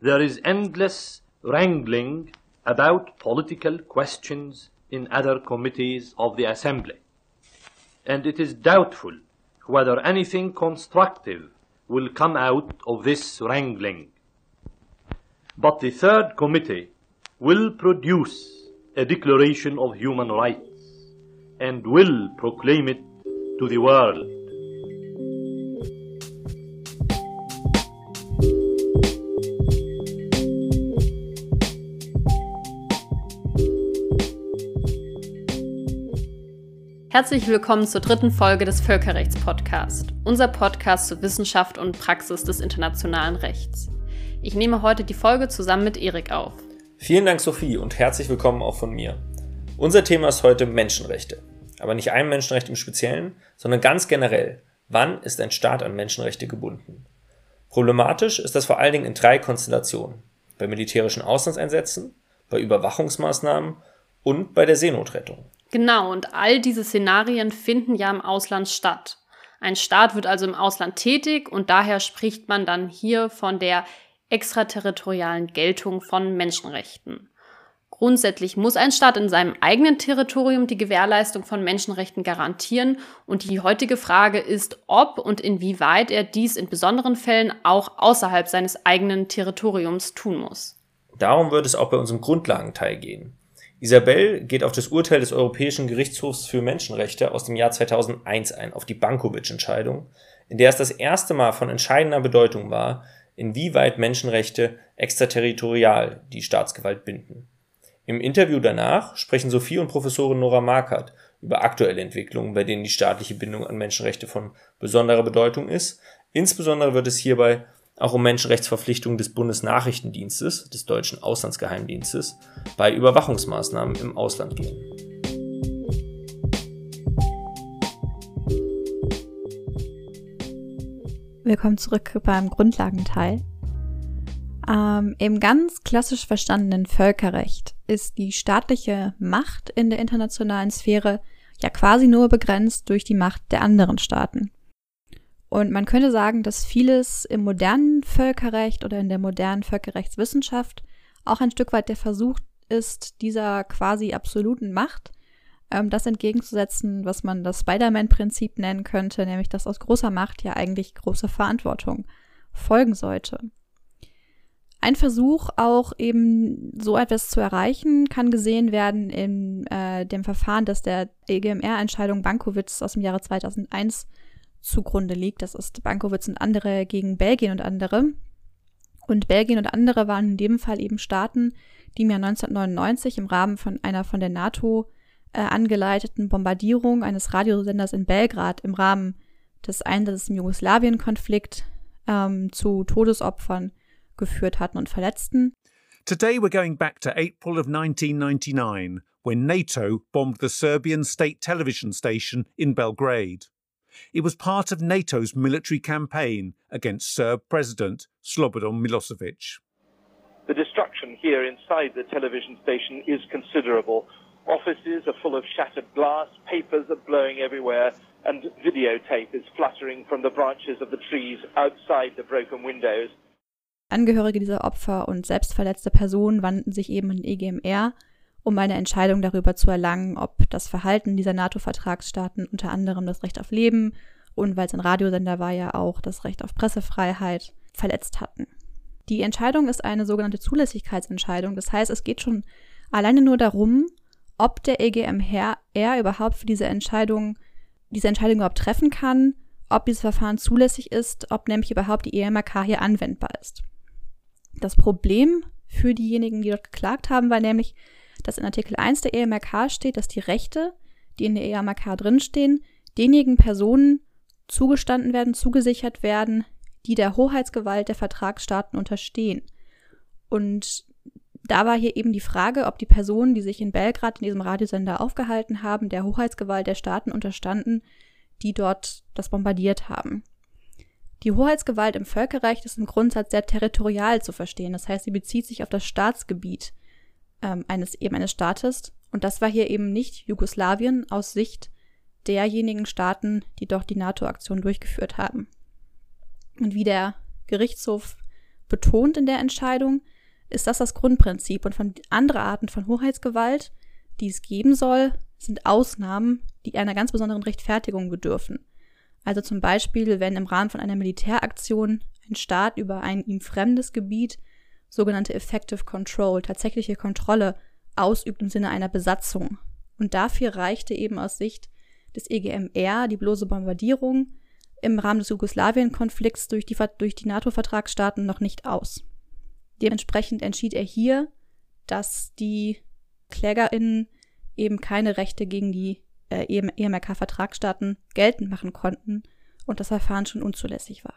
there is endless wrangling about political questions in other committees of the Assembly. And it is doubtful whether anything constructive will come out of this wrangling. But the third committee will produce a declaration of human rights and will proclaim it to the world. Herzlich willkommen zur dritten Folge des Völkerrechtspodcasts, unser Podcast zur Wissenschaft und Praxis des internationalen Rechts. Ich nehme heute die Folge zusammen mit Erik auf. Vielen Dank, Sophie, und herzlich willkommen auch von mir. Unser Thema ist heute Menschenrechte. Aber nicht ein Menschenrecht im Speziellen, sondern ganz generell. Wann ist ein Staat an Menschenrechte gebunden? Problematisch ist das vor allen Dingen in drei Konstellationen. Bei militärischen Auslandseinsätzen, bei Überwachungsmaßnahmen und bei der Seenotrettung. Genau, und all diese Szenarien finden ja im Ausland statt. Ein Staat wird also im Ausland tätig und daher spricht man dann hier von der extraterritorialen Geltung von Menschenrechten. Grundsätzlich muss ein Staat in seinem eigenen Territorium die Gewährleistung von Menschenrechten garantieren und die heutige Frage ist, ob und inwieweit er dies in besonderen Fällen auch außerhalb seines eigenen Territoriums tun muss. Darum wird es auch bei unserem Grundlagenteil gehen. Isabel geht auf das Urteil des Europäischen Gerichtshofs für Menschenrechte aus dem Jahr 2001 ein, auf die Bankovic-Entscheidung, in der es das erste Mal von entscheidender Bedeutung war, inwieweit Menschenrechte extraterritorial die Staatsgewalt binden. Im Interview danach sprechen Sophie und Professorin Nora Markert über aktuelle Entwicklungen, bei denen die staatliche Bindung an Menschenrechte von besonderer Bedeutung ist. Insbesondere wird es hierbei auch um Menschenrechtsverpflichtungen des Bundesnachrichtendienstes, des deutschen Auslandsgeheimdienstes, bei Überwachungsmaßnahmen im Ausland gehen. Willkommen zurück beim Grundlagenteil. Ähm, Im ganz klassisch verstandenen Völkerrecht ist die staatliche Macht in der internationalen Sphäre ja quasi nur begrenzt durch die Macht der anderen Staaten. Und man könnte sagen, dass vieles im modernen Völkerrecht oder in der modernen Völkerrechtswissenschaft auch ein Stück weit der Versuch ist, dieser quasi absoluten Macht ähm, das entgegenzusetzen, was man das Spider-Man-Prinzip nennen könnte, nämlich dass aus großer Macht ja eigentlich große Verantwortung folgen sollte. Ein Versuch, auch eben so etwas zu erreichen, kann gesehen werden in äh, dem Verfahren, das der EGMR-Entscheidung Bankowitz aus dem Jahre 2001 zugrunde liegt. Das ist Bankowitz und andere gegen Belgien und andere. Und Belgien und andere waren in dem Fall eben Staaten, die im Jahr 1999 im Rahmen von einer von der NATO äh, angeleiteten Bombardierung eines Radiosenders in Belgrad im Rahmen des Einsatzes im Jugoslawien-Konflikt ähm, zu Todesopfern geführt hatten und Verletzten. Today we're going back to April of 1999 when NATO bombed the Serbian state television station in Belgrade. It was part of NATO's military campaign against Serb President Slobodan Milosevic. The destruction here inside the television station is considerable. Offices are full of shattered glass, papers are blowing everywhere, and videotape is fluttering from the branches of the trees outside the broken windows. Angehörige dieser Opfer und selbstverletzte Personen wandten sich eben an EGMR um eine Entscheidung darüber zu erlangen, ob das Verhalten dieser NATO-Vertragsstaaten unter anderem das Recht auf Leben und weil es ein Radiosender war ja auch das Recht auf Pressefreiheit verletzt hatten. Die Entscheidung ist eine sogenannte Zulässigkeitsentscheidung. Das heißt, es geht schon alleine nur darum, ob der EGMR überhaupt für diese Entscheidung, diese Entscheidung überhaupt treffen kann, ob dieses Verfahren zulässig ist, ob nämlich überhaupt die EMRK hier anwendbar ist. Das Problem für diejenigen, die dort geklagt haben, war nämlich, dass in Artikel 1 der EMRK steht, dass die Rechte, die in der EMRK drinstehen, denjenigen Personen zugestanden werden, zugesichert werden, die der Hoheitsgewalt der Vertragsstaaten unterstehen. Und da war hier eben die Frage, ob die Personen, die sich in Belgrad in diesem Radiosender aufgehalten haben, der Hoheitsgewalt der Staaten unterstanden, die dort das bombardiert haben. Die Hoheitsgewalt im Völkerrecht ist im Grundsatz sehr territorial zu verstehen. Das heißt, sie bezieht sich auf das Staatsgebiet ähm, eines eben eines Staates. Und das war hier eben nicht Jugoslawien aus Sicht derjenigen Staaten, die doch die NATO-Aktion durchgeführt haben. Und wie der Gerichtshof betont in der Entscheidung, ist das das Grundprinzip. Und von anderen Arten von Hoheitsgewalt, die es geben soll, sind Ausnahmen, die einer ganz besonderen Rechtfertigung bedürfen. Also zum Beispiel, wenn im Rahmen von einer Militäraktion ein Staat über ein ihm fremdes Gebiet sogenannte Effective Control, tatsächliche Kontrolle, ausübt im Sinne einer Besatzung. Und dafür reichte eben aus Sicht des EGMR die bloße Bombardierung im Rahmen des Jugoslawien-Konflikts durch die, durch die NATO-Vertragsstaaten noch nicht aus. Dementsprechend entschied er hier, dass die KlägerInnen eben keine Rechte gegen die äh, EMRK-Vertragsstaaten geltend machen konnten und das Verfahren schon unzulässig war.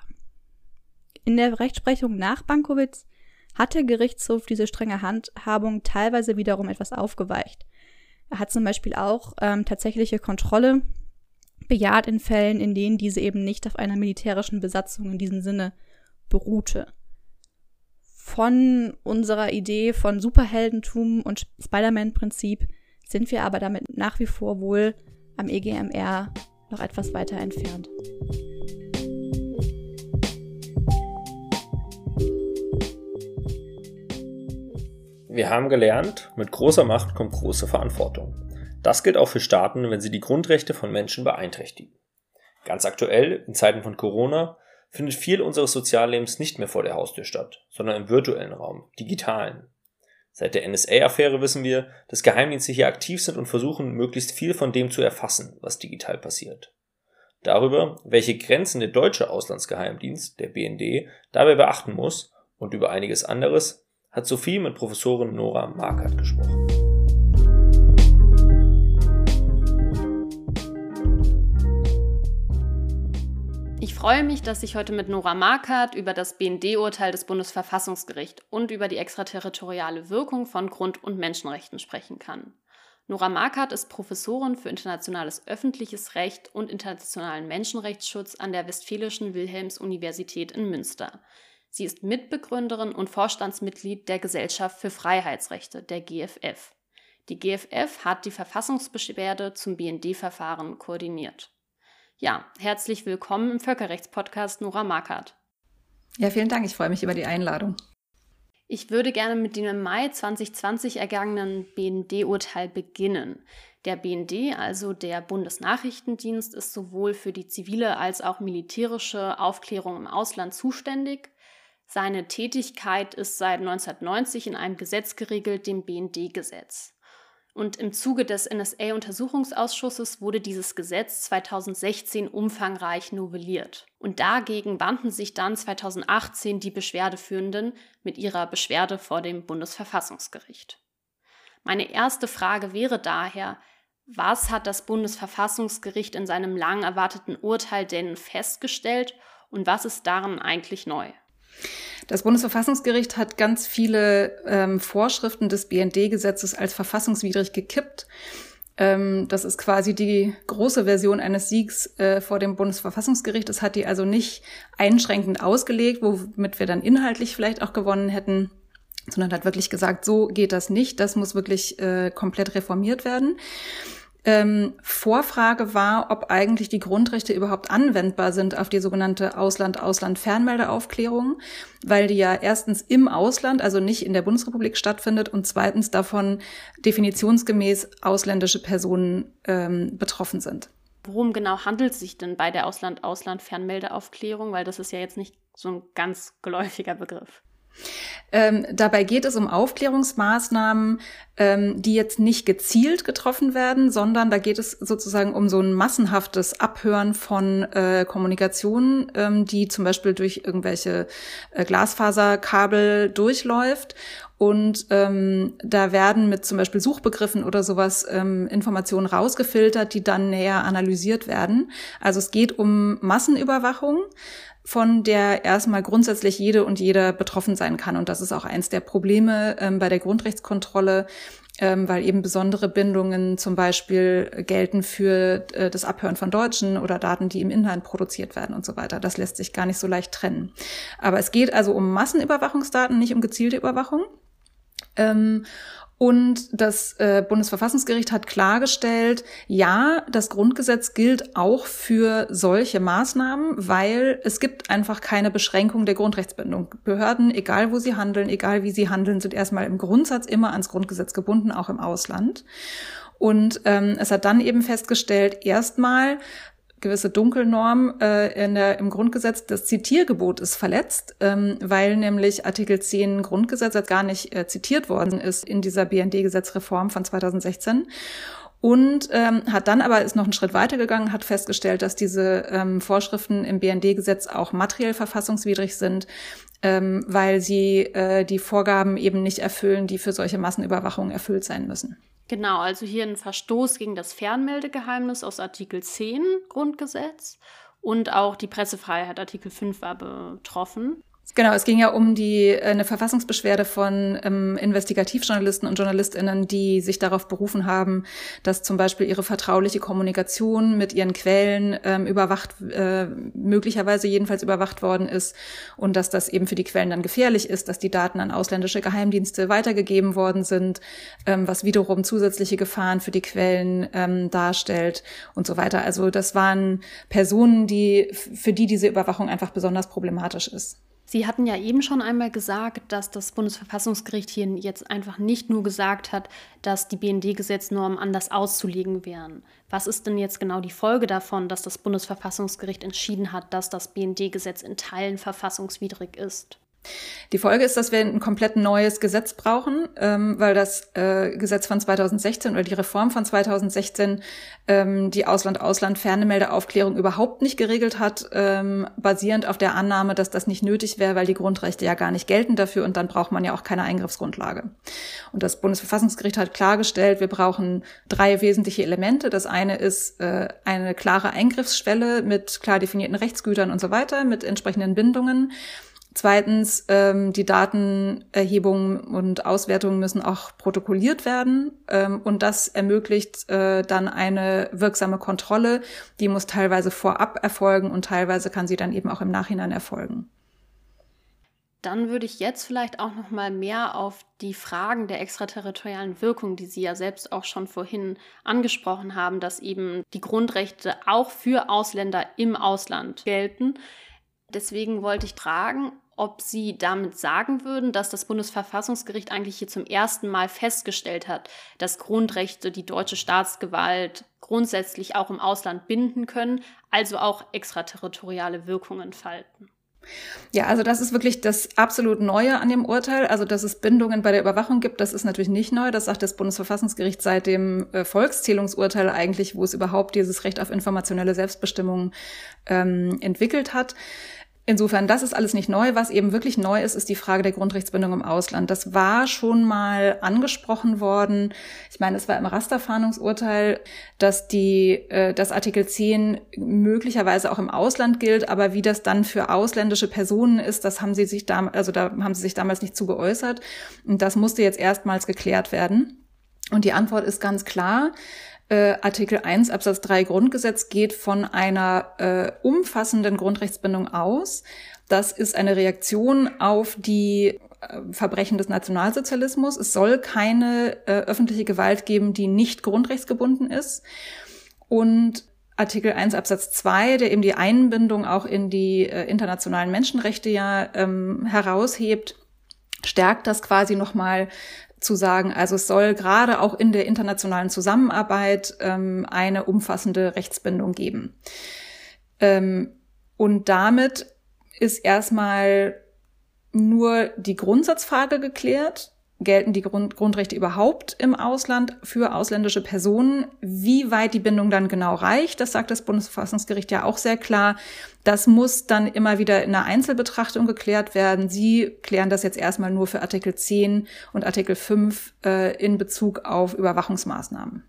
In der Rechtsprechung nach Bankowitz hat der Gerichtshof diese strenge Handhabung teilweise wiederum etwas aufgeweicht. Er hat zum Beispiel auch ähm, tatsächliche Kontrolle bejaht in Fällen, in denen diese eben nicht auf einer militärischen Besatzung in diesem Sinne beruhte. Von unserer Idee von Superheldentum und Spider-Man-Prinzip sind wir aber damit nach wie vor wohl am EGMR noch etwas weiter entfernt. Wir haben gelernt, mit großer Macht kommt große Verantwortung. Das gilt auch für Staaten, wenn sie die Grundrechte von Menschen beeinträchtigen. Ganz aktuell, in Zeiten von Corona, findet viel unseres Soziallebens nicht mehr vor der Haustür statt, sondern im virtuellen Raum, digitalen. Seit der NSA-Affäre wissen wir, dass Geheimdienste hier aktiv sind und versuchen, möglichst viel von dem zu erfassen, was digital passiert. Darüber, welche Grenzen der deutsche Auslandsgeheimdienst, der BND, dabei beachten muss und über einiges anderes, hat Sophie mit Professorin Nora Markert gesprochen. Ich freue mich, dass ich heute mit Nora Markert über das BND-Urteil des Bundesverfassungsgerichts und über die extraterritoriale Wirkung von Grund- und Menschenrechten sprechen kann. Nora Markert ist Professorin für internationales öffentliches Recht und internationalen Menschenrechtsschutz an der Westfälischen Wilhelms-Universität in Münster. Sie ist Mitbegründerin und Vorstandsmitglied der Gesellschaft für Freiheitsrechte, der GFF. Die GFF hat die Verfassungsbeschwerde zum BND-Verfahren koordiniert. Ja, herzlich willkommen im Völkerrechtspodcast Nora Markert. Ja, vielen Dank. Ich freue mich über die Einladung. Ich würde gerne mit dem im Mai 2020 ergangenen BND-Urteil beginnen. Der BND, also der Bundesnachrichtendienst, ist sowohl für die zivile als auch militärische Aufklärung im Ausland zuständig. Seine Tätigkeit ist seit 1990 in einem Gesetz geregelt, dem BND-Gesetz. Und im Zuge des NSA-Untersuchungsausschusses wurde dieses Gesetz 2016 umfangreich novelliert. Und dagegen wandten sich dann 2018 die Beschwerdeführenden mit ihrer Beschwerde vor dem Bundesverfassungsgericht. Meine erste Frage wäre daher, was hat das Bundesverfassungsgericht in seinem lang erwarteten Urteil denn festgestellt und was ist darin eigentlich neu? Das Bundesverfassungsgericht hat ganz viele ähm, Vorschriften des BND-Gesetzes als verfassungswidrig gekippt. Ähm, das ist quasi die große Version eines Siegs äh, vor dem Bundesverfassungsgericht. Das hat die also nicht einschränkend ausgelegt, womit wir dann inhaltlich vielleicht auch gewonnen hätten, sondern hat wirklich gesagt, so geht das nicht. Das muss wirklich äh, komplett reformiert werden ähm, Vorfrage war, ob eigentlich die Grundrechte überhaupt anwendbar sind auf die sogenannte Ausland-Ausland-Fernmeldeaufklärung, weil die ja erstens im Ausland, also nicht in der Bundesrepublik stattfindet und zweitens davon definitionsgemäß ausländische Personen ähm, betroffen sind. Worum genau handelt es sich denn bei der Ausland-Ausland-Fernmeldeaufklärung? Weil das ist ja jetzt nicht so ein ganz geläufiger Begriff. Ähm, dabei geht es um Aufklärungsmaßnahmen, ähm, die jetzt nicht gezielt getroffen werden, sondern da geht es sozusagen um so ein massenhaftes Abhören von äh, Kommunikationen, ähm, die zum Beispiel durch irgendwelche äh, Glasfaserkabel durchläuft. Und ähm, da werden mit zum Beispiel Suchbegriffen oder sowas ähm, Informationen rausgefiltert, die dann näher analysiert werden. Also es geht um Massenüberwachung von der erstmal grundsätzlich jede und jeder betroffen sein kann. Und das ist auch eins der Probleme ähm, bei der Grundrechtskontrolle, ähm, weil eben besondere Bindungen zum Beispiel gelten für äh, das Abhören von Deutschen oder Daten, die im Inland produziert werden und so weiter. Das lässt sich gar nicht so leicht trennen. Aber es geht also um Massenüberwachungsdaten, nicht um gezielte Überwachung. Ähm, Und das äh, Bundesverfassungsgericht hat klargestellt, ja, das Grundgesetz gilt auch für solche Maßnahmen, weil es gibt einfach keine Beschränkung der Grundrechtsbindung. Behörden, egal wo sie handeln, egal wie sie handeln, sind erstmal im Grundsatz immer ans Grundgesetz gebunden, auch im Ausland. Und ähm, es hat dann eben festgestellt, erstmal gewisse Dunkelnorm äh, in der, im Grundgesetz, das Zitiergebot ist verletzt, ähm, weil nämlich Artikel 10 Grundgesetz jetzt gar nicht äh, zitiert worden ist in dieser BND-Gesetzreform von 2016 und ähm, hat dann aber ist noch einen Schritt weiter gegangen, hat festgestellt, dass diese ähm, Vorschriften im BND-Gesetz auch materiell verfassungswidrig sind, ähm, weil sie äh, die Vorgaben eben nicht erfüllen, die für solche Massenüberwachungen erfüllt sein müssen. Genau, also hier ein Verstoß gegen das Fernmeldegeheimnis aus Artikel 10 Grundgesetz und auch die Pressefreiheit Artikel 5 war betroffen. Genau, es ging ja um die äh, eine Verfassungsbeschwerde von ähm, Investigativjournalisten und Journalistinnen, die sich darauf berufen haben, dass zum Beispiel ihre vertrauliche Kommunikation mit ihren Quellen ähm, überwacht, äh, möglicherweise jedenfalls überwacht worden ist und dass das eben für die Quellen dann gefährlich ist, dass die Daten an ausländische Geheimdienste weitergegeben worden sind, ähm, was wiederum zusätzliche Gefahren für die Quellen ähm, darstellt und so weiter. Also das waren Personen, die für die diese Überwachung einfach besonders problematisch ist. Sie hatten ja eben schon einmal gesagt, dass das Bundesverfassungsgericht hier jetzt einfach nicht nur gesagt hat, dass die BND-Gesetznormen anders auszulegen wären. Was ist denn jetzt genau die Folge davon, dass das Bundesverfassungsgericht entschieden hat, dass das BND-Gesetz in Teilen verfassungswidrig ist? Die Folge ist, dass wir ein komplett neues Gesetz brauchen, ähm, weil das äh, Gesetz von 2016 oder die Reform von 2016 ähm, die Ausland-Ausland-Fernemeldeaufklärung überhaupt nicht geregelt hat, ähm, basierend auf der Annahme, dass das nicht nötig wäre, weil die Grundrechte ja gar nicht gelten dafür und dann braucht man ja auch keine Eingriffsgrundlage. Und das Bundesverfassungsgericht hat klargestellt, wir brauchen drei wesentliche Elemente. Das eine ist äh, eine klare Eingriffsschwelle mit klar definierten Rechtsgütern und so weiter, mit entsprechenden Bindungen. Zweitens, ähm, die Datenerhebungen und Auswertungen müssen auch protokolliert werden ähm, und das ermöglicht äh, dann eine wirksame Kontrolle. Die muss teilweise vorab erfolgen und teilweise kann sie dann eben auch im Nachhinein erfolgen. Dann würde ich jetzt vielleicht auch noch mal mehr auf die Fragen der extraterritorialen Wirkung, die Sie ja selbst auch schon vorhin angesprochen haben, dass eben die Grundrechte auch für Ausländer im Ausland gelten. Deswegen wollte ich fragen, ob Sie damit sagen würden, dass das Bundesverfassungsgericht eigentlich hier zum ersten Mal festgestellt hat, dass Grundrechte die deutsche Staatsgewalt grundsätzlich auch im Ausland binden können, also auch extraterritoriale Wirkungen falten. Ja, also das ist wirklich das absolut Neue an dem Urteil. Also, dass es Bindungen bei der Überwachung gibt, das ist natürlich nicht neu. Das sagt das Bundesverfassungsgericht seit dem äh, Volkszählungsurteil eigentlich, wo es überhaupt dieses Recht auf informationelle Selbstbestimmung ähm, entwickelt hat. Insofern, das ist alles nicht neu. Was eben wirklich neu ist, ist die Frage der Grundrechtsbindung im Ausland. Das war schon mal angesprochen worden. Ich meine, es war im Rasterfahndungsurteil, dass die, äh, dass Artikel 10 möglicherweise auch im Ausland gilt, aber wie das dann für ausländische Personen ist, das haben sie sich da, also da haben sie sich damals nicht zu geäußert. Und das musste jetzt erstmals geklärt werden. Und die Antwort ist ganz klar. Äh, Artikel 1 Absatz 3 Grundgesetz geht von einer äh, umfassenden Grundrechtsbindung aus. Das ist eine Reaktion auf die äh, Verbrechen des Nationalsozialismus. Es soll keine äh, öffentliche Gewalt geben, die nicht grundrechtsgebunden ist. Und Artikel 1 Absatz 2, der eben die Einbindung auch in die äh, internationalen Menschenrechte ja ähm, heraushebt, stärkt das quasi nochmal zu sagen, also es soll gerade auch in der internationalen Zusammenarbeit ähm, eine umfassende Rechtsbindung geben. Ähm, und damit ist erstmal nur die Grundsatzfrage geklärt, gelten die Grund Grundrechte überhaupt im Ausland für ausländische Personen? Wie weit die Bindung dann genau reicht, das sagt das Bundesverfassungsgericht ja auch sehr klar. Das muss dann immer wieder in einer Einzelbetrachtung geklärt werden. Sie klären das jetzt erstmal nur für Artikel 10 und Artikel 5 äh, in Bezug auf Überwachungsmaßnahmen.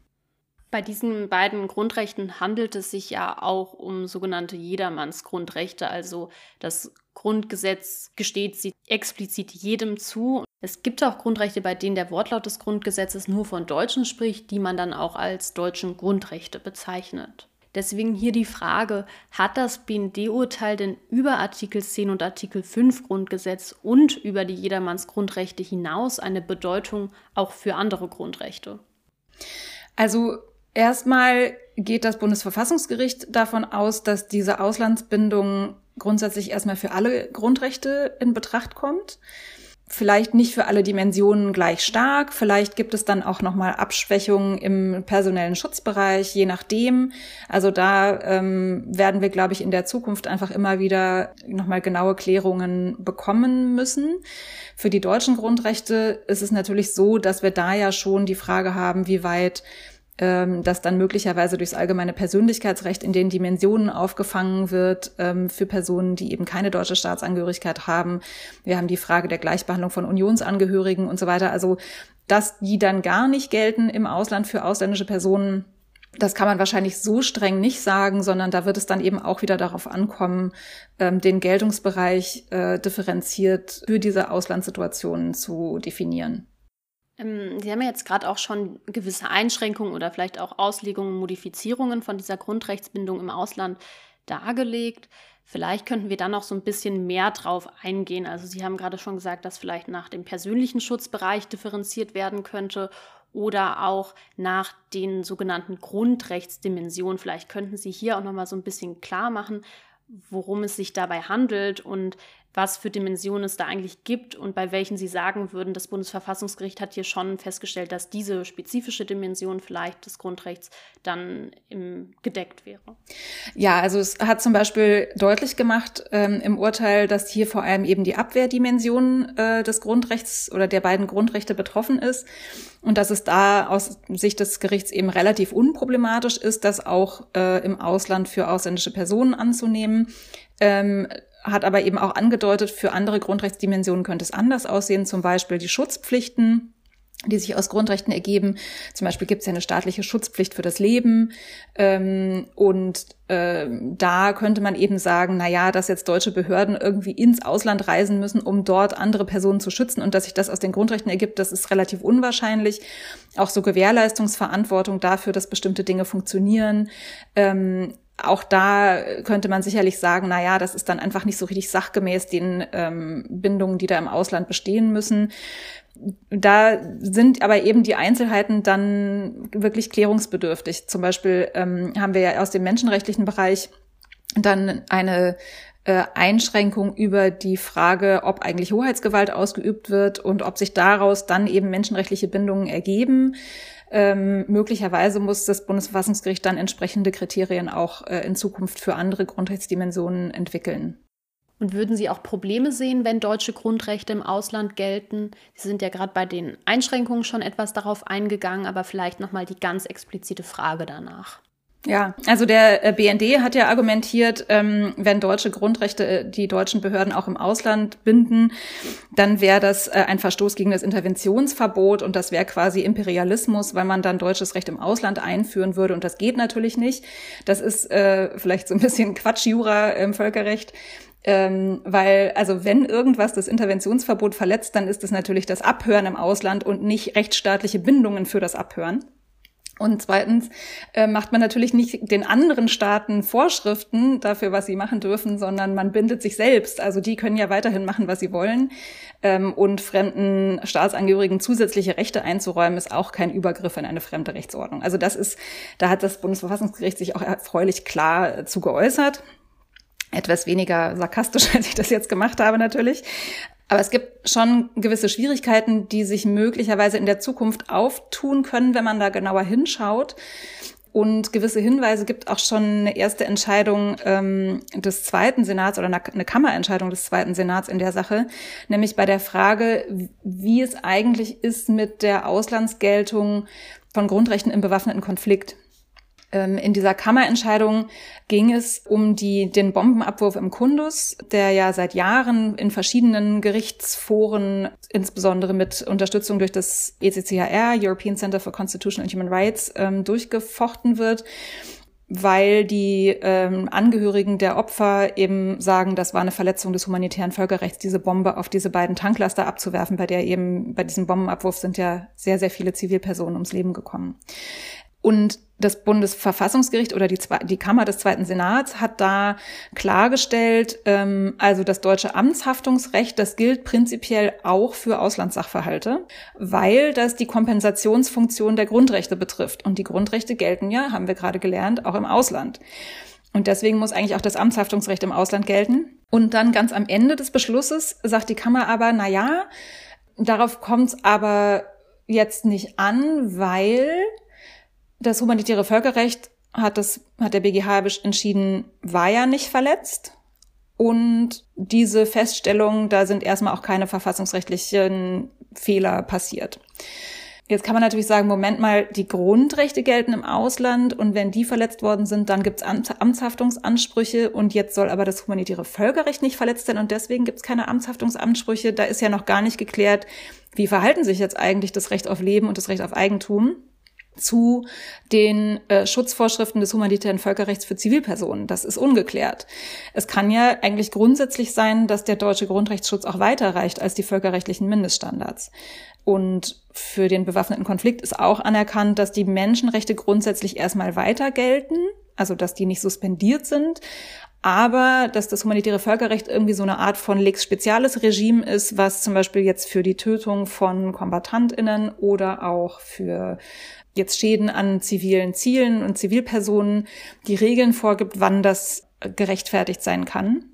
Bei diesen beiden Grundrechten handelt es sich ja auch um sogenannte Jedermannsgrundrechte, also das Grundgesetz gesteht sie explizit jedem zu. Es gibt auch Grundrechte, bei denen der Wortlaut des Grundgesetzes nur von Deutschen spricht, die man dann auch als deutschen Grundrechte bezeichnet. Deswegen hier die Frage, hat das BND-Urteil denn über Artikel 10 und Artikel 5 Grundgesetz und über die Jedermanns Grundrechte hinaus eine Bedeutung auch für andere Grundrechte? Also erstmal geht das Bundesverfassungsgericht davon aus, dass diese Auslandsbindung grundsätzlich erstmal für alle Grundrechte in Betracht kommt vielleicht nicht für alle Dimensionen gleich stark. Vielleicht gibt es dann auch nochmal Abschwächungen im personellen Schutzbereich, je nachdem. Also da ähm, werden wir, glaube ich, in der Zukunft einfach immer wieder nochmal genaue Klärungen bekommen müssen. Für die deutschen Grundrechte ist es natürlich so, dass wir da ja schon die Frage haben, wie weit ähm, das dann möglicherweise durchs allgemeine Persönlichkeitsrecht in den Dimensionen aufgefangen wird ähm, für Personen, die eben keine deutsche Staatsangehörigkeit haben. Wir haben die Frage der Gleichbehandlung von Unionsangehörigen und so weiter. Also, dass die dann gar nicht gelten im Ausland für ausländische Personen, das kann man wahrscheinlich so streng nicht sagen, sondern da wird es dann eben auch wieder darauf ankommen, ähm, den Geltungsbereich äh, differenziert für diese Auslandssituationen zu definieren. Ähm, Sie haben ja jetzt gerade auch schon gewisse Einschränkungen oder vielleicht auch Auslegungen, Modifizierungen von dieser Grundrechtsbindung im Ausland dargelegt. Vielleicht könnten wir dann noch so ein bisschen mehr drauf eingehen. Also Sie haben gerade schon gesagt, dass vielleicht nach dem persönlichen Schutzbereich differenziert werden könnte oder auch nach den sogenannten Grundrechtsdimensionen. Vielleicht könnten Sie hier auch noch mal so ein bisschen klar machen, worum es sich dabei handelt und was für Dimensionen es da eigentlich gibt und bei welchen Sie sagen würden, das Bundesverfassungsgericht hat hier schon festgestellt, dass diese spezifische Dimension vielleicht des Grundrechts dann im, gedeckt wäre. Ja, also es hat zum Beispiel deutlich gemacht ähm, im Urteil, dass hier vor allem eben die Abwehrdimension äh, des Grundrechts oder der beiden Grundrechte betroffen ist und dass es da aus Sicht des Gerichts eben relativ unproblematisch ist, das auch äh, im Ausland für ausländische Personen anzunehmen. Ähm, hat aber eben auch angedeutet, für andere Grundrechtsdimensionen könnte es anders aussehen, zum Beispiel die Schutzpflichten die sich aus Grundrechten ergeben. Zum Beispiel gibt es ja eine staatliche Schutzpflicht für das Leben. Ähm, und äh, da könnte man eben sagen, na ja, dass jetzt deutsche Behörden irgendwie ins Ausland reisen müssen, um dort andere Personen zu schützen und dass sich das aus den Grundrechten ergibt, das ist relativ unwahrscheinlich. Auch so Gewährleistungsverantwortung dafür, dass bestimmte Dinge funktionieren. Ähm, auch da könnte man sicherlich sagen, na ja, das ist dann einfach nicht so richtig sachgemäß den ähm, Bindungen, die da im Ausland bestehen müssen. Da sind aber eben die Einzelheiten dann wirklich klärungsbedürftig. Zum Beispiel ähm, haben wir ja aus dem menschenrechtlichen Bereich dann eine äh, Einschränkung über die Frage, ob eigentlich Hoheitsgewalt ausgeübt wird und ob sich daraus dann eben menschenrechtliche Bindungen ergeben. Ähm, möglicherweise muss das Bundesverfassungsgericht dann entsprechende Kriterien auch äh, in Zukunft für andere Grundrechtsdimensionen entwickeln. Und würden Sie auch Probleme sehen, wenn deutsche Grundrechte im Ausland gelten? Sie sind ja gerade bei den Einschränkungen schon etwas darauf eingegangen, aber vielleicht noch mal die ganz explizite Frage danach. Ja, also der äh, BND hat ja argumentiert, ähm, wenn deutsche Grundrechte äh, die deutschen Behörden auch im Ausland binden, dann wäre das äh, ein Verstoß gegen das Interventionsverbot und das wäre quasi Imperialismus, weil man dann deutsches Recht im Ausland einführen würde und das geht natürlich nicht. Das ist vielleicht so ein bisschen Quatschjura im Völkerrecht. Ähm, weil, also wenn irgendwas das Interventionsverbot verletzt, dann ist es natürlich das Abhören im Ausland und nicht rechtsstaatliche Bindungen für das Abhören. Und zweitens äh, macht man natürlich nicht den anderen Staaten Vorschriften dafür, was sie machen dürfen, sondern man bindet sich selbst. Also die können ja weiterhin machen, was sie wollen. Ähm, und fremden Staatsangehörigen zusätzliche Rechte einzuräumen, ist auch kein Übergriff in eine fremde Rechtsordnung. Also das ist, da hat das Bundesverfassungsgericht sich auch erfreulich klar äh, zu geäußert etwas weniger sarkastisch, als ich das jetzt gemacht habe natürlich. Aber es gibt schon gewisse Schwierigkeiten, die sich möglicherweise in der Zukunft auftun können, wenn man da genauer hinschaut. Und gewisse Hinweise gibt auch schon eine erste Entscheidung ähm, des zweiten Senats oder eine Kammerentscheidung des zweiten Senats in der Sache, nämlich bei der Frage, wie es eigentlich ist mit der Auslandsgeltung von Grundrechten im bewaffneten Konflikt. Ähm, in dieser Kammerentscheidung ging es um die, den Bombenabwurf im Kundus, der ja seit Jahren in verschiedenen Gerichtsforen, insbesondere mit Unterstützung durch das ECCHR, European Center for Constitutional and Human Rights, ähm, durchgefochten wird weil die ähm, Angehörigen der Opfer eben sagen, das war eine Verletzung des humanitären Völkerrechts, diese Bombe auf diese beiden Tanklaster abzuwerfen, bei der eben bei diesem Bombenabwurf sind ja sehr, sehr viele Zivilpersonen ums Leben gekommen. Und das Bundesverfassungsgericht oder die, die Kammer des Zweiten Senats hat da klargestellt, ähm, also das deutsche Amtshaftungsrecht, das gilt prinzipiell auch für Auslandssachverhalte, weil das die Kompensationsfunktion der Grundrechte betrifft. Und die Grundrechte gelten ja, haben wir gerade gelernt, auch im Ausland. Und deswegen muss eigentlich auch das Amtshaftungsrecht im Ausland gelten. Und dann ganz am Ende des Beschlusses sagt die Kammer aber, na ja, darauf kommt es aber jetzt nicht an, weil das humanitäre Völkerrecht hat das, hat der BGH entschieden, war ja nicht verletzt. Und diese Feststellung, da sind erstmal auch keine verfassungsrechtlichen Fehler passiert. Jetzt kann man natürlich sagen, Moment mal, die Grundrechte gelten im Ausland und wenn die verletzt worden sind, dann gibt es Amtshaftungsansprüche und jetzt soll aber das humanitäre Völkerrecht nicht verletzt sein und deswegen gibt es keine Amtshaftungsansprüche. Da ist ja noch gar nicht geklärt, wie verhalten sich jetzt eigentlich das Recht auf Leben und das Recht auf Eigentum zu den äh, Schutzvorschriften des humanitären Völkerrechts für Zivilpersonen. Das ist ungeklärt. Es kann ja eigentlich grundsätzlich sein, dass der deutsche Grundrechtsschutz auch weiter reicht als die völkerrechtlichen Mindeststandards. Und für den bewaffneten Konflikt ist auch anerkannt, dass die Menschenrechte grundsätzlich erstmal weiter gelten, also dass die nicht suspendiert sind, aber dass das humanitäre Völkerrecht irgendwie so eine Art von Lex Spezialis Regime ist, was zum Beispiel jetzt für die Tötung von KombatantInnen oder auch für jetzt Schäden an zivilen Zielen und Zivilpersonen die Regeln vorgibt, wann das gerechtfertigt sein kann.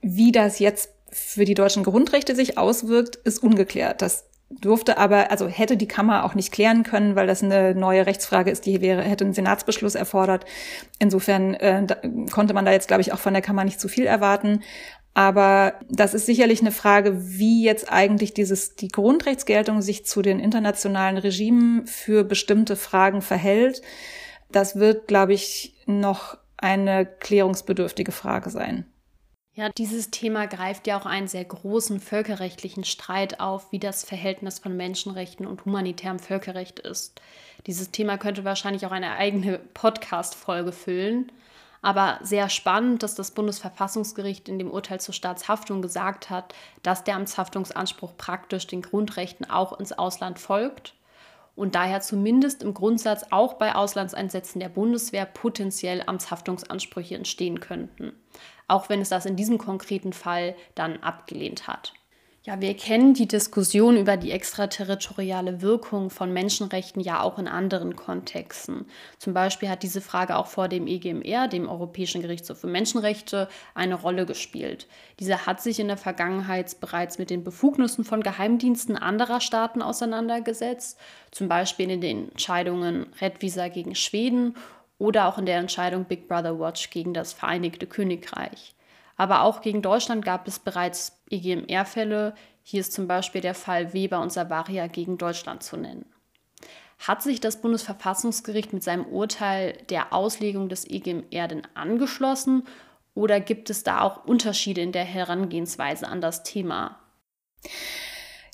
Wie das jetzt für die deutschen Grundrechte sich auswirkt, ist ungeklärt. Das durfte aber, also hätte die Kammer auch nicht klären können, weil das eine neue Rechtsfrage ist, die wäre, hätte einen Senatsbeschluss erfordert. Insofern äh, da, konnte man da jetzt, glaube ich, auch von der Kammer nicht zu viel erwarten. Aber das ist sicherlich eine Frage, wie jetzt eigentlich dieses, die Grundrechtsgeltung sich zu den internationalen Regimen für bestimmte Fragen verhält. Das wird, glaube ich, noch eine klärungsbedürftige Frage sein. Ja, dieses Thema greift ja auch einen sehr großen völkerrechtlichen Streit auf, wie das Verhältnis von Menschenrechten und humanitärem Völkerrecht ist. Dieses Thema könnte wahrscheinlich auch eine eigene Podcast-Folge füllen. Aber sehr spannend, dass das Bundesverfassungsgericht in dem Urteil zur Staatshaftung gesagt hat, dass der Amtshaftungsanspruch praktisch den Grundrechten auch ins Ausland folgt und daher zumindest im Grundsatz auch bei Auslandseinsätzen der Bundeswehr potenziell Amtshaftungsansprüche entstehen könnten, auch wenn es das in diesem konkreten Fall dann abgelehnt hat. Ja, wir kennen die Diskussion über die extraterritoriale Wirkung von Menschenrechten ja auch in anderen Kontexten. Zum Beispiel hat diese Frage auch vor dem EGMR, dem Europäischen Gerichtshof für Menschenrechte, eine Rolle gespielt. Dieser hat sich in der Vergangenheit bereits mit den Befugnissen von Geheimdiensten anderer Staaten auseinandergesetzt, zum Beispiel in den Entscheidungen Red Visa gegen Schweden oder auch in der Entscheidung Big Brother Watch gegen das Vereinigte Königreich. Aber auch gegen Deutschland gab es bereits EGMR-Fälle. Hier ist zum Beispiel der Fall Weber und Savaria gegen Deutschland zu nennen. Hat sich das Bundesverfassungsgericht mit seinem Urteil der Auslegung des EGMR denn angeschlossen oder gibt es da auch Unterschiede in der Herangehensweise an das Thema?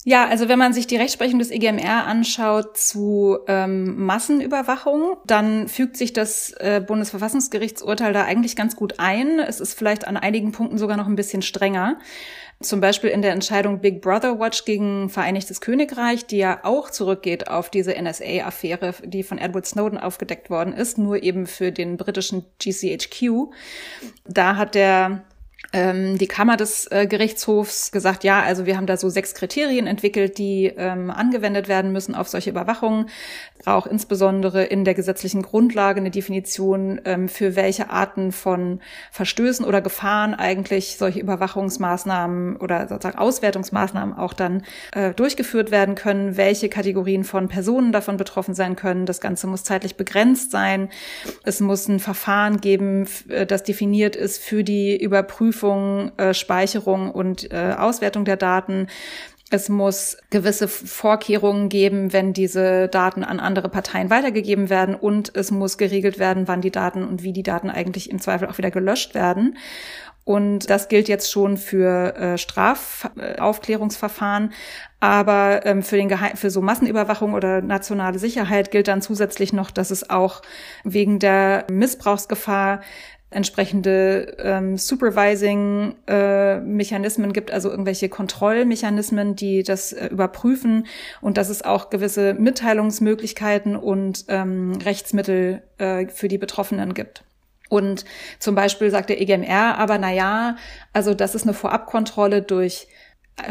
Ja, also wenn man sich die Rechtsprechung des EGMR anschaut zu ähm, Massenüberwachung, dann fügt sich das äh, Bundesverfassungsgerichtsurteil da eigentlich ganz gut ein. Es ist vielleicht an einigen Punkten sogar noch ein bisschen strenger. Zum Beispiel in der Entscheidung Big Brother Watch gegen Vereinigtes Königreich, die ja auch zurückgeht auf diese NSA-Affäre, die von Edward Snowden aufgedeckt worden ist, nur eben für den britischen GCHQ. Da hat der die Kammer des äh, Gerichtshofs gesagt, ja, also wir haben da so sechs Kriterien entwickelt, die ähm, angewendet werden müssen auf solche Überwachungen. Auch insbesondere in der gesetzlichen Grundlage eine Definition, ähm, für welche Arten von Verstößen oder Gefahren eigentlich solche Überwachungsmaßnahmen oder sozusagen Auswertungsmaßnahmen auch dann äh, durchgeführt werden können, welche Kategorien von Personen davon betroffen sein können. Das Ganze muss zeitlich begrenzt sein. Es muss ein Verfahren geben, äh, das definiert ist für die Überprüfung Prüfung, äh, Speicherung und äh, Auswertung der Daten. Es muss gewisse Vorkehrungen geben, wenn diese Daten an andere Parteien weitergegeben werden und es muss geregelt werden, wann die Daten und wie die Daten eigentlich im Zweifel auch wieder gelöscht werden. Und das gilt jetzt schon für äh, Strafaufklärungsverfahren. Aber ähm, für, den Geheim für so Massenüberwachung oder nationale Sicherheit gilt dann zusätzlich noch, dass es auch wegen der Missbrauchsgefahr entsprechende ähm, Supervising-Mechanismen äh, gibt, also irgendwelche Kontrollmechanismen, die das äh, überprüfen und dass es auch gewisse Mitteilungsmöglichkeiten und ähm, Rechtsmittel äh, für die Betroffenen gibt. Und zum Beispiel sagt der EGMR aber, na ja, also das ist eine Vorabkontrolle durch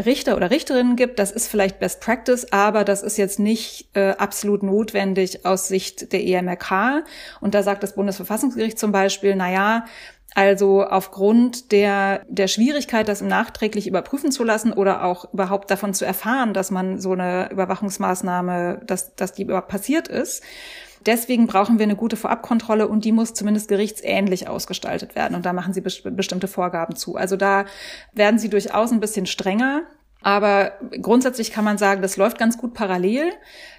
Richter oder Richterinnen gibt, das ist vielleicht Best Practice, aber das ist jetzt nicht äh, absolut notwendig aus Sicht der EMRK. Und da sagt das Bundesverfassungsgericht zum Beispiel, na ja, also aufgrund der, der Schwierigkeit, das nachträglich überprüfen zu lassen oder auch überhaupt davon zu erfahren, dass man so eine Überwachungsmaßnahme, dass, dass die überhaupt passiert ist, Deswegen brauchen wir eine gute Vorabkontrolle und die muss zumindest gerichtsähnlich ausgestaltet werden. Und da machen sie bestimmte Vorgaben zu. Also da werden sie durchaus ein bisschen strenger. Aber grundsätzlich kann man sagen, das läuft ganz gut parallel.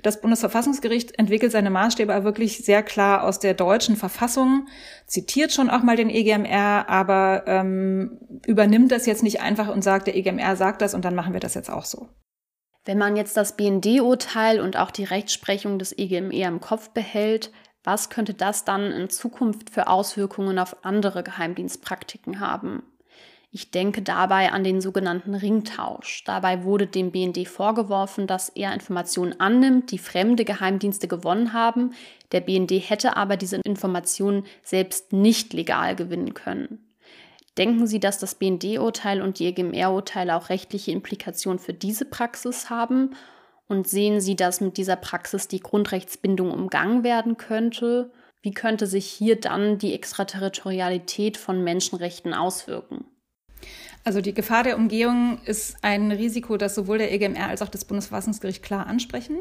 Das Bundesverfassungsgericht entwickelt seine Maßstäbe aber wirklich sehr klar aus der deutschen Verfassung, zitiert schon auch mal den EGMR, aber ähm, übernimmt das jetzt nicht einfach und sagt, der EGMR sagt das und dann machen wir das jetzt auch so. Wenn man jetzt das BND-Urteil und auch die Rechtsprechung des EGME im Kopf behält, was könnte das dann in Zukunft für Auswirkungen auf andere Geheimdienstpraktiken haben? Ich denke dabei an den sogenannten Ringtausch. Dabei wurde dem BND vorgeworfen, dass er Informationen annimmt, die fremde Geheimdienste gewonnen haben. Der BND hätte aber diese Informationen selbst nicht legal gewinnen können. Denken Sie, dass das BND-Urteil und die EGMR-Urteile auch rechtliche Implikationen für diese Praxis haben? Und sehen Sie, dass mit dieser Praxis die Grundrechtsbindung umgangen werden könnte? Wie könnte sich hier dann die Extraterritorialität von Menschenrechten auswirken? Also die Gefahr der Umgehung ist ein Risiko, das sowohl der EGMR als auch das Bundesverfassungsgericht klar ansprechen.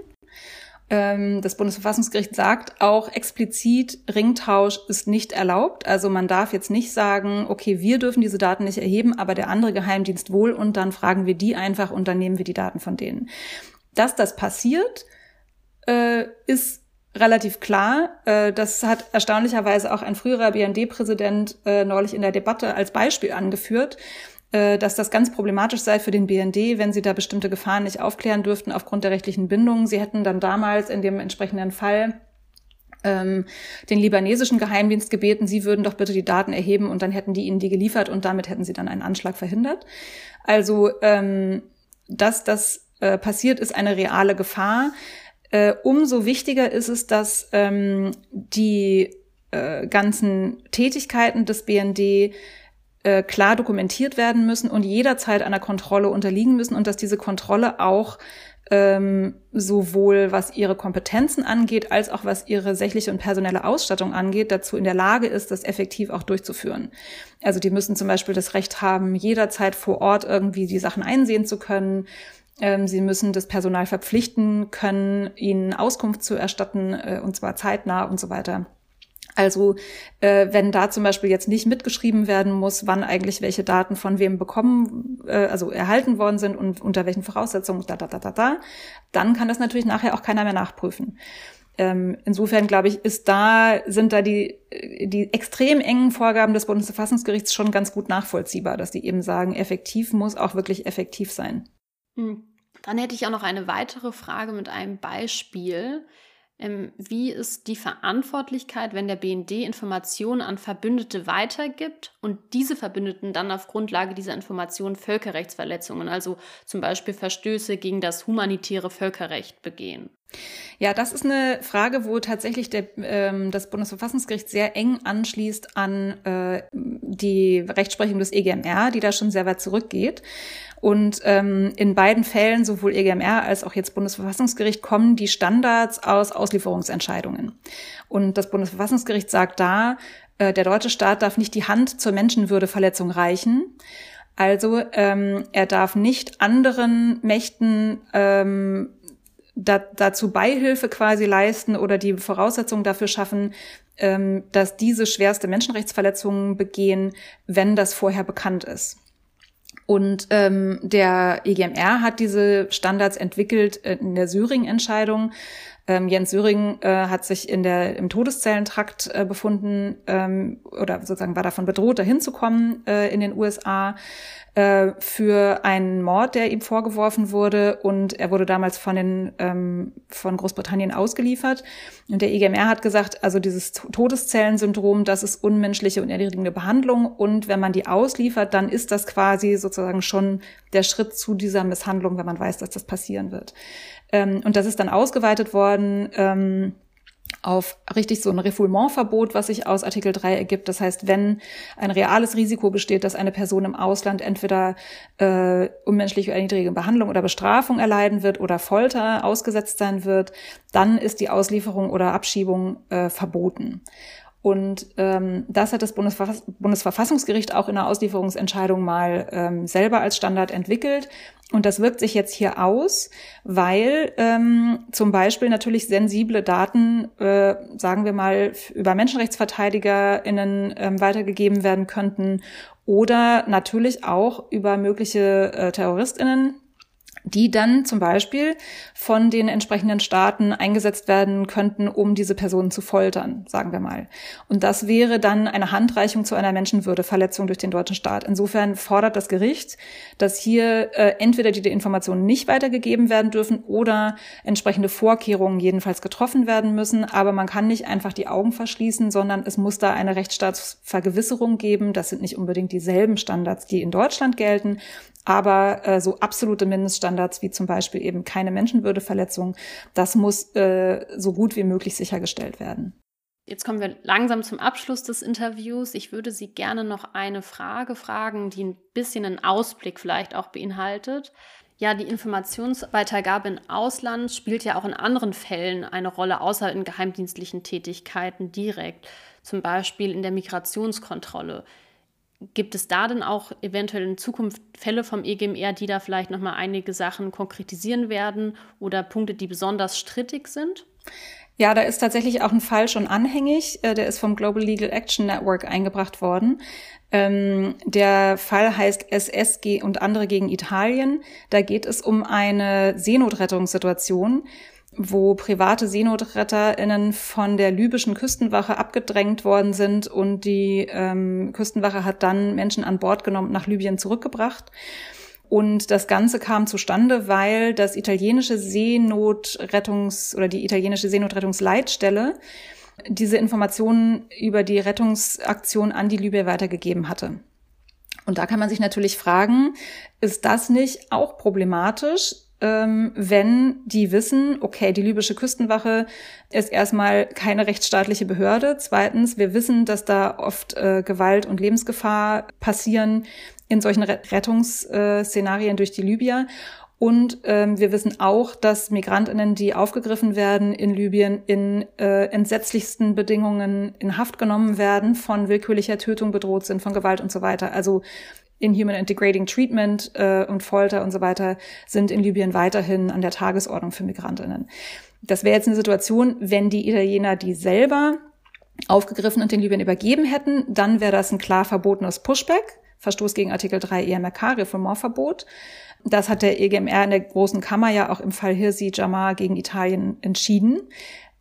Ähm, das Bundesverfassungsgericht sagt auch explizit, Ringtausch ist nicht erlaubt. Also man darf jetzt nicht sagen, okay, wir dürfen diese Daten nicht erheben, aber der andere Geheimdienst wohl und dann fragen wir die einfach und dann nehmen wir die Daten von denen. Dass das passiert, äh, ist relativ klar. Äh, das hat erstaunlicherweise auch ein früherer BND-Präsident äh, neulich in der Debatte als Beispiel angeführt. Äh, dass das ganz problematisch sei für den BND, wenn sie da bestimmte Gefahren nicht aufklären dürften aufgrund der rechtlichen Bindungen. Sie hätten dann damals in dem entsprechenden Fall ähm, den libanesischen Geheimdienst gebeten, sie würden doch bitte die Daten erheben und dann hätten die ihnen die geliefert und damit hätten sie dann einen Anschlag verhindert. Also, ähm, dass das äh, passiert, ist eine reale Gefahr. Äh, umso wichtiger ist es, dass ähm, die äh, ganzen Tätigkeiten des BND äh, klar dokumentiert werden müssen und jederzeit einer Kontrolle unterliegen müssen und dass diese Kontrolle auch ähm, sowohl was ihre Kompetenzen angeht, als auch was ihre sächliche und personelle Ausstattung angeht, dazu in der Lage ist, das effektiv auch durchzuführen. Also die müssen zum Beispiel das Recht haben, jederzeit vor Ort irgendwie die Sachen einsehen zu können. Ähm, sie müssen das Personal verpflichten können, ihnen Auskunft zu erstatten, äh, und zwar zeitnah und so weiter. Also äh, wenn da zum Beispiel jetzt nicht mitgeschrieben werden muss, wann eigentlich welche Daten von wem bekommen, äh, also erhalten worden sind und unter welchen Voraussetzungen, da, da, da, da, da, dann kann das natürlich nachher auch keiner mehr nachprüfen. Ähm, insofern glaube ich, ist da, sind da die, die extrem engen Vorgaben des Bundesverfassungsgerichts schon ganz gut nachvollziehbar, dass die eben sagen, effektiv muss auch wirklich effektiv sein. Hm. Dann hätte ich auch noch eine weitere Frage mit einem Beispiel. Ähm, wie ist die Verantwortlichkeit, wenn der BND Informationen an Verbündete weitergibt und diese Verbündeten dann auf Grundlage dieser Informationen Völkerrechtsverletzungen, also zum Beispiel Verstöße gegen das humanitäre Völkerrecht begehen? Ja, das ist eine Frage, wo tatsächlich der, ähm, das Bundesverfassungsgericht sehr eng anschließt an äh, die Rechtsprechung des EGMR, die da schon sehr weit zurückgeht. Und ähm, in beiden Fällen, sowohl EGMR als auch jetzt Bundesverfassungsgericht, kommen die Standards aus Auslieferungsentscheidungen. Und das Bundesverfassungsgericht sagt da, äh, der deutsche Staat darf nicht die Hand zur Menschenwürdeverletzung reichen. Also ähm, er darf nicht anderen Mächten ähm, da, dazu Beihilfe quasi leisten oder die Voraussetzungen dafür schaffen, ähm, dass diese schwerste Menschenrechtsverletzungen begehen, wenn das vorher bekannt ist. Und ähm, der EGMR hat diese Standards entwickelt in der Syring-Entscheidung. Ähm, Jens Söring äh, hat sich in der, im Todeszellentrakt äh, befunden ähm, oder sozusagen war davon bedroht, dahin zu kommen äh, in den USA äh, für einen Mord, der ihm vorgeworfen wurde. Und er wurde damals von, den, ähm, von Großbritannien ausgeliefert. Und der EGMR hat gesagt, also dieses Todeszellensyndrom, das ist unmenschliche und erniedrigende Behandlung. Und wenn man die ausliefert, dann ist das quasi sozusagen schon der Schritt zu dieser Misshandlung, wenn man weiß, dass das passieren wird. Ähm, und das ist dann ausgeweitet worden. Ähm, auf richtig so ein Refoulementverbot, was sich aus Artikel 3 ergibt. Das heißt, wenn ein reales Risiko besteht, dass eine Person im Ausland entweder äh, unmenschliche oder niedrige Behandlung oder Bestrafung erleiden wird oder Folter ausgesetzt sein wird, dann ist die Auslieferung oder Abschiebung äh, verboten. Und ähm, das hat das Bundesverfass Bundesverfassungsgericht auch in der Auslieferungsentscheidung mal ähm, selber als Standard entwickelt. Und das wirkt sich jetzt hier aus, weil ähm, zum Beispiel natürlich sensible Daten, äh, sagen wir mal, über MenschenrechtsverteidigerInnen ähm, weitergegeben werden könnten oder natürlich auch über mögliche äh, TerroristInnen, die dann zum Beispiel von den entsprechenden Staaten eingesetzt werden könnten, um diese Personen zu foltern, sagen wir mal. Und das wäre dann eine Handreichung zu einer Menschenwürdeverletzung durch den deutschen Staat. Insofern fordert das Gericht, dass hier äh, entweder die Informationen nicht weitergegeben werden dürfen oder entsprechende Vorkehrungen jedenfalls getroffen werden müssen. Aber man kann nicht einfach die Augen verschließen, sondern es muss da eine Rechtsstaatsvergewisserung geben. Das sind nicht unbedingt dieselben Standards, die in Deutschland gelten, aber äh, so absolute Mindeststandards wie zum Beispiel eben keine Menschenwürdeverletzung, das muss äh, so gut wie möglich sichergestellt werden. Jetzt kommen wir langsam zum Abschluss des Interviews. Ich würde Sie gerne noch eine Frage fragen, die ein bisschen einen Ausblick vielleicht auch beinhaltet. Ja, die Informationsweitergabe im Ausland spielt ja auch in anderen Fällen eine Rolle, außer in geheimdienstlichen Tätigkeiten direkt, zum Beispiel in der Migrationskontrolle. Gibt es da denn auch eventuell in Zukunft Fälle vom EGMR, die da vielleicht nochmal einige Sachen konkretisieren werden oder Punkte, die besonders strittig sind? Ja, da ist tatsächlich auch ein Fall schon anhängig. Äh, der ist vom Global Legal Action Network eingebracht worden. Ähm, der Fall heißt SSG und andere gegen Italien. Da geht es um eine Seenotrettungssituation wo private SeenotretterInnen von der libyschen Küstenwache abgedrängt worden sind und die ähm, Küstenwache hat dann Menschen an Bord genommen nach Libyen zurückgebracht. Und das Ganze kam zustande, weil das italienische Seenotrettungs- oder die italienische Seenotrettungsleitstelle diese Informationen über die Rettungsaktion an die Libyer weitergegeben hatte. Und da kann man sich natürlich fragen, ist das nicht auch problematisch, wenn die wissen, okay, die libysche Küstenwache ist erstmal keine rechtsstaatliche Behörde. Zweitens, wir wissen, dass da oft äh, Gewalt und Lebensgefahr passieren in solchen Rettungsszenarien durch die Libyer. Und ähm, wir wissen auch, dass Migrantinnen, die aufgegriffen werden in Libyen, in äh, entsetzlichsten Bedingungen in Haft genommen werden, von willkürlicher Tötung bedroht sind, von Gewalt und so weiter. Also Inhuman and Degrading Treatment äh, und Folter und so weiter sind in Libyen weiterhin an der Tagesordnung für Migrantinnen. Das wäre jetzt eine Situation, wenn die Italiener die selber aufgegriffen und den Libyen übergeben hätten, dann wäre das ein klar verbotenes Pushback, Verstoß gegen Artikel 3 EMRK, Reformantverbot. Das hat der EGMR in der großen Kammer ja auch im Fall Hirsi Jamar gegen Italien entschieden.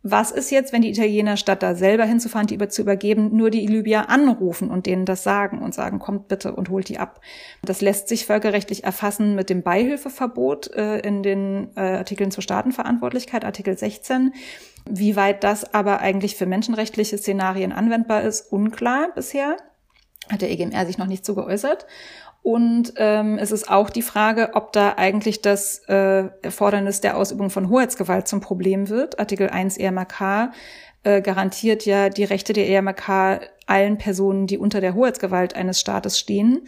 Was ist jetzt, wenn die Italiener statt da selber hinzufahren, die über zu übergeben, nur die Libyer anrufen und denen das sagen und sagen, kommt bitte und holt die ab? Das lässt sich völkerrechtlich erfassen mit dem Beihilfeverbot äh, in den äh, Artikeln zur Staatenverantwortlichkeit, Artikel 16. Wie weit das aber eigentlich für menschenrechtliche Szenarien anwendbar ist, unklar bisher. Hat der EGMR sich noch nicht so geäußert. Und ähm, es ist auch die Frage, ob da eigentlich das äh, Erfordernis der Ausübung von Hoheitsgewalt zum Problem wird. Artikel 1 EMRK äh, garantiert ja die Rechte der EMRK allen Personen, die unter der Hoheitsgewalt eines Staates stehen.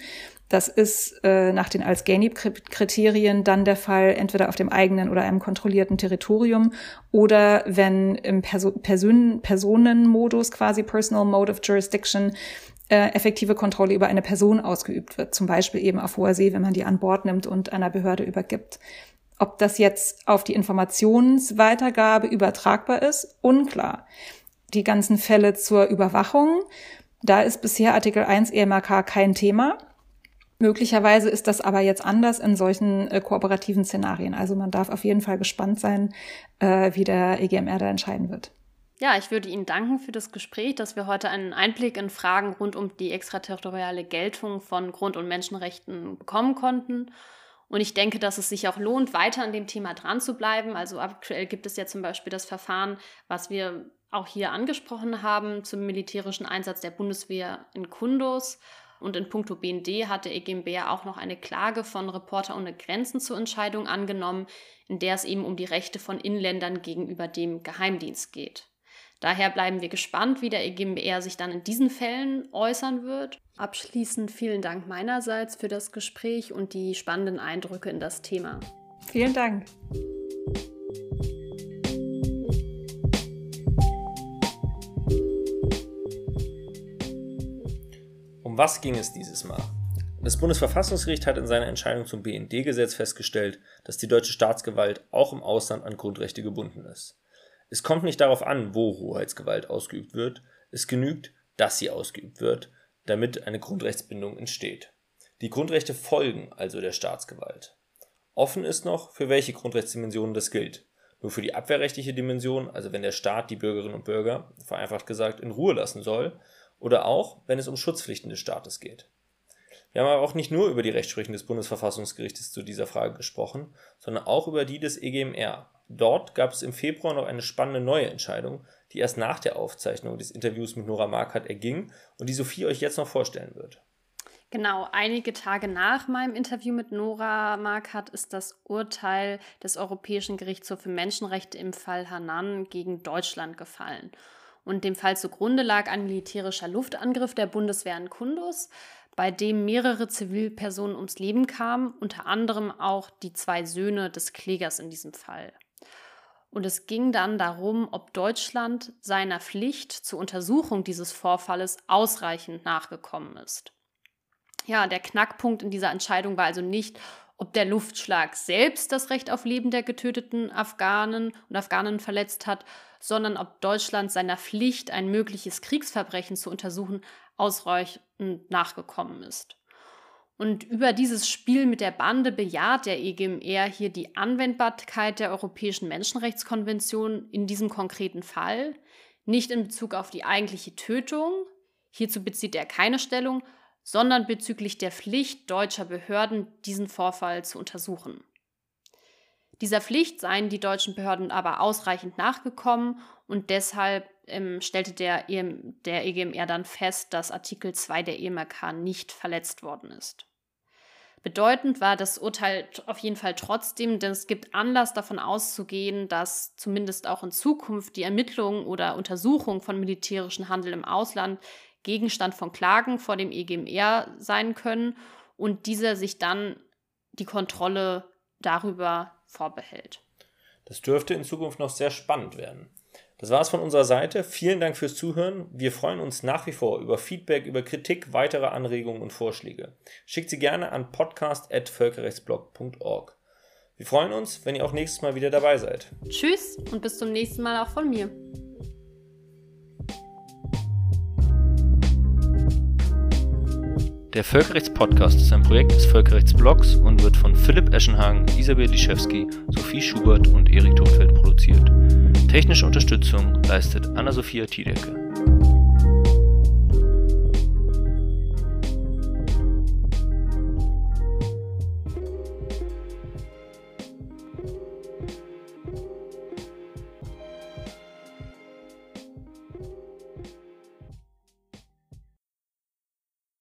Das ist äh, nach den Als-Ganib-Kriterien dann der Fall, entweder auf dem eigenen oder einem kontrollierten Territorium oder wenn im Perso Person Personenmodus, quasi Personal Mode of Jurisdiction, effektive Kontrolle über eine Person ausgeübt wird, zum Beispiel eben auf hoher See, wenn man die an Bord nimmt und einer Behörde übergibt. Ob das jetzt auf die Informationsweitergabe übertragbar ist, unklar. Die ganzen Fälle zur Überwachung, da ist bisher Artikel 1 EMRK kein Thema. Möglicherweise ist das aber jetzt anders in solchen äh, kooperativen Szenarien. Also man darf auf jeden Fall gespannt sein, äh, wie der EGMR da entscheiden wird. Ja, ich würde Ihnen danken für das Gespräch, dass wir heute einen Einblick in Fragen rund um die extraterritoriale Geltung von Grund- und Menschenrechten bekommen konnten. Und ich denke, dass es sich auch lohnt, weiter an dem Thema dran zu bleiben. Also aktuell gibt es ja zum Beispiel das Verfahren, was wir auch hier angesprochen haben, zum militärischen Einsatz der Bundeswehr in Kundus. Und in puncto BND hat der EGMB auch noch eine Klage von Reporter ohne Grenzen zur Entscheidung angenommen, in der es eben um die Rechte von Inländern gegenüber dem Geheimdienst geht. Daher bleiben wir gespannt, wie der EGMR sich dann in diesen Fällen äußern wird. Abschließend vielen Dank meinerseits für das Gespräch und die spannenden Eindrücke in das Thema. Vielen Dank. Um was ging es dieses Mal? Das Bundesverfassungsgericht hat in seiner Entscheidung zum BND-Gesetz festgestellt, dass die deutsche Staatsgewalt auch im Ausland an Grundrechte gebunden ist. Es kommt nicht darauf an, wo Hoheitsgewalt ausgeübt wird, es genügt, dass sie ausgeübt wird, damit eine Grundrechtsbindung entsteht. Die Grundrechte folgen also der Staatsgewalt. Offen ist noch, für welche Grundrechtsdimensionen das gilt. Nur für die abwehrrechtliche Dimension, also wenn der Staat die Bürgerinnen und Bürger, vereinfacht gesagt, in Ruhe lassen soll, oder auch, wenn es um Schutzpflichten des Staates geht. Wir haben aber auch nicht nur über die Rechtsprechung des Bundesverfassungsgerichtes zu dieser Frage gesprochen, sondern auch über die des EGMR, Dort gab es im Februar noch eine spannende neue Entscheidung, die erst nach der Aufzeichnung des Interviews mit Nora Markert erging und die Sophie euch jetzt noch vorstellen wird. Genau, einige Tage nach meinem Interview mit Nora Markert ist das Urteil des Europäischen Gerichtshofs für Menschenrechte im Fall Hanan gegen Deutschland gefallen. Und dem Fall zugrunde lag ein militärischer Luftangriff der Bundeswehr in Kundus, bei dem mehrere Zivilpersonen ums Leben kamen, unter anderem auch die zwei Söhne des Klägers in diesem Fall. Und es ging dann darum, ob Deutschland seiner Pflicht zur Untersuchung dieses Vorfalles ausreichend nachgekommen ist. Ja, der Knackpunkt in dieser Entscheidung war also nicht, ob der Luftschlag selbst das Recht auf Leben der getöteten Afghanen und Afghanen verletzt hat, sondern ob Deutschland seiner Pflicht, ein mögliches Kriegsverbrechen zu untersuchen, ausreichend nachgekommen ist. Und über dieses Spiel mit der Bande bejaht der EGMR hier die Anwendbarkeit der Europäischen Menschenrechtskonvention in diesem konkreten Fall, nicht in Bezug auf die eigentliche Tötung, hierzu bezieht er keine Stellung, sondern bezüglich der Pflicht deutscher Behörden, diesen Vorfall zu untersuchen. Dieser Pflicht seien die deutschen Behörden aber ausreichend nachgekommen und deshalb ähm, stellte der, der EGMR dann fest, dass Artikel 2 der EMRK nicht verletzt worden ist. Bedeutend war das Urteil auf jeden Fall trotzdem, denn es gibt Anlass davon auszugehen, dass zumindest auch in Zukunft die Ermittlung oder Untersuchung von militärischem Handel im Ausland Gegenstand von Klagen vor dem EGMR sein können und dieser sich dann die Kontrolle darüber vorbehält. Das dürfte in Zukunft noch sehr spannend werden. Das war es von unserer Seite. Vielen Dank fürs Zuhören. Wir freuen uns nach wie vor über Feedback, über Kritik, weitere Anregungen und Vorschläge. Schickt sie gerne an podcast.völkerrechtsblog.org. Wir freuen uns, wenn ihr auch nächstes Mal wieder dabei seid. Tschüss und bis zum nächsten Mal auch von mir. Der Völkerrechtspodcast ist ein Projekt des Völkerrechtsblogs und wird von Philipp Eschenhagen, Isabel Liszewski, Sophie Schubert und Erik Todfeld produziert. Technische Unterstützung leistet Anna-Sophia Tiedecke.